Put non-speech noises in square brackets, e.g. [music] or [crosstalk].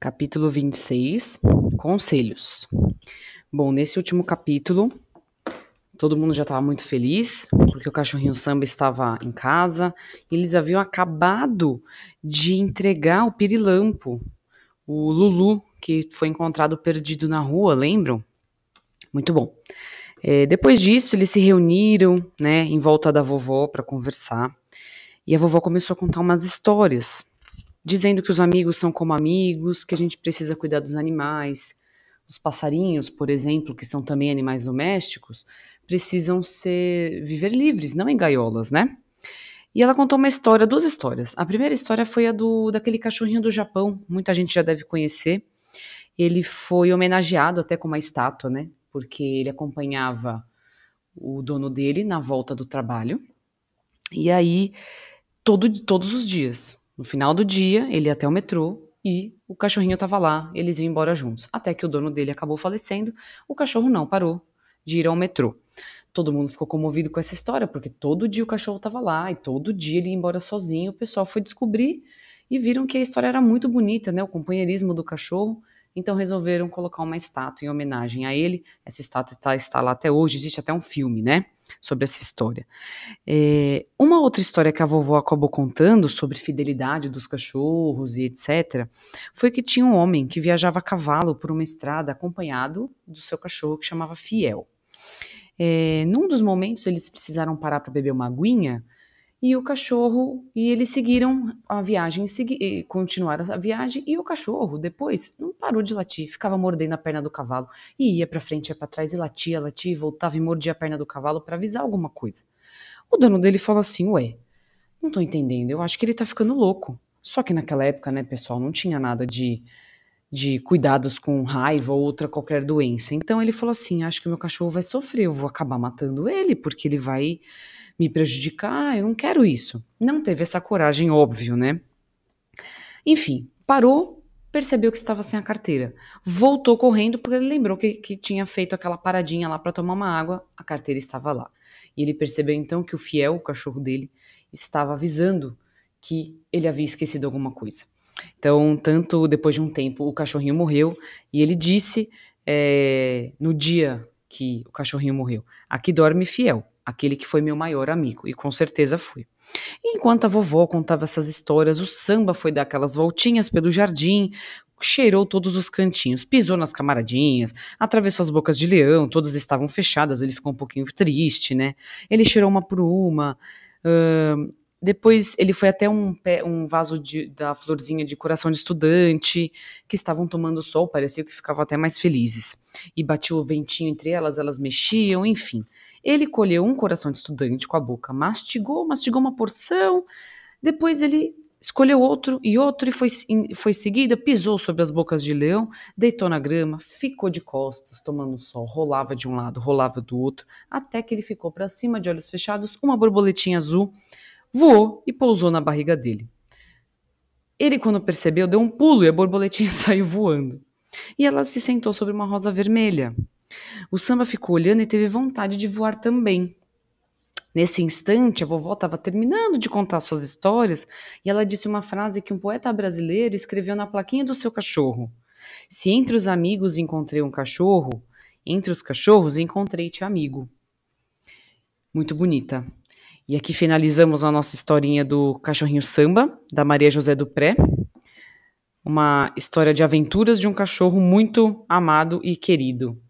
Capítulo 26 Conselhos. Bom, nesse último capítulo, todo mundo já estava muito feliz, porque o cachorrinho samba estava em casa e eles haviam acabado de entregar o pirilampo, o Lulu, que foi encontrado perdido na rua, lembram? Muito bom. É, depois disso, eles se reuniram, né, em volta da vovó para conversar. E a vovó começou a contar umas histórias dizendo que os amigos são como amigos, que a gente precisa cuidar dos animais. Os passarinhos, por exemplo, que são também animais domésticos, precisam ser viver livres, não em gaiolas, né? E ela contou uma história, duas histórias. A primeira história foi a do daquele cachorrinho do Japão, muita gente já deve conhecer. Ele foi homenageado até com uma estátua, né? Porque ele acompanhava o dono dele na volta do trabalho. E aí, todo, todos os dias, no final do dia, ele ia até o metrô e o cachorrinho estava lá, eles iam embora juntos. Até que o dono dele acabou falecendo, o cachorro não parou de ir ao metrô. Todo mundo ficou comovido com essa história, porque todo dia o cachorro estava lá e todo dia ele ia embora sozinho. O pessoal foi descobrir e viram que a história era muito bonita, né? O companheirismo do cachorro. Então resolveram colocar uma estátua em homenagem a ele. Essa estátua está, está lá até hoje, existe até um filme, né? Sobre essa história. É, uma outra história que a vovó acabou contando sobre fidelidade dos cachorros e etc. foi que tinha um homem que viajava a cavalo por uma estrada acompanhado do seu cachorro que chamava Fiel. É, num dos momentos eles precisaram parar para beber uma aguinha e o cachorro e eles seguiram a viagem, segui, continuaram a viagem e o cachorro depois não parou de latir, ficava mordendo a perna do cavalo e ia para frente, ia para trás e latia, latia, voltava e mordia a perna do cavalo para avisar alguma coisa. O dono dele falou assim: "Ué, não tô entendendo, eu acho que ele tá ficando louco". Só que naquela época, né, pessoal, não tinha nada de de cuidados com raiva ou outra qualquer doença. Então ele falou assim: "Acho que meu cachorro vai sofrer, eu vou acabar matando ele porque ele vai me prejudicar, eu não quero isso. Não teve essa coragem, óbvio, né? Enfim, parou, percebeu que estava sem a carteira. Voltou correndo porque ele lembrou que, que tinha feito aquela paradinha lá para tomar uma água, a carteira estava lá. E ele percebeu então que o fiel, o cachorro dele, estava avisando que ele havia esquecido alguma coisa. Então, tanto depois de um tempo, o cachorrinho morreu e ele disse é, no dia que o cachorrinho morreu: Aqui dorme fiel aquele que foi meu maior amigo, e com certeza fui. enquanto a vovó contava essas histórias, o samba foi dar aquelas voltinhas pelo jardim, cheirou todos os cantinhos, pisou nas camaradinhas, atravessou as bocas de leão, todas estavam fechadas, ele ficou um pouquinho triste, né? Ele cheirou uma por uma. Uh, depois ele foi até um, um vaso de, da florzinha de coração de estudante, que estavam tomando sol, parecia que ficavam até mais felizes. E batia o ventinho entre elas, elas mexiam, enfim. Ele colheu um coração de estudante com a boca, mastigou, mastigou uma porção, depois ele escolheu outro e outro e foi, foi seguida, pisou sobre as bocas de leão, deitou na grama, ficou de costas, tomando sol, rolava de um lado, rolava do outro, até que ele ficou para cima de olhos fechados, uma borboletinha azul voou e pousou na barriga dele. Ele, quando percebeu, deu um pulo e a borboletinha [laughs] saiu voando. E ela se sentou sobre uma rosa vermelha. O samba ficou olhando e teve vontade de voar também. Nesse instante, a vovó estava terminando de contar suas histórias e ela disse uma frase que um poeta brasileiro escreveu na plaquinha do seu cachorro: Se entre os amigos encontrei um cachorro, entre os cachorros encontrei-te amigo. Muito bonita. E aqui finalizamos a nossa historinha do cachorrinho samba, da Maria José do Pré. Uma história de aventuras de um cachorro muito amado e querido.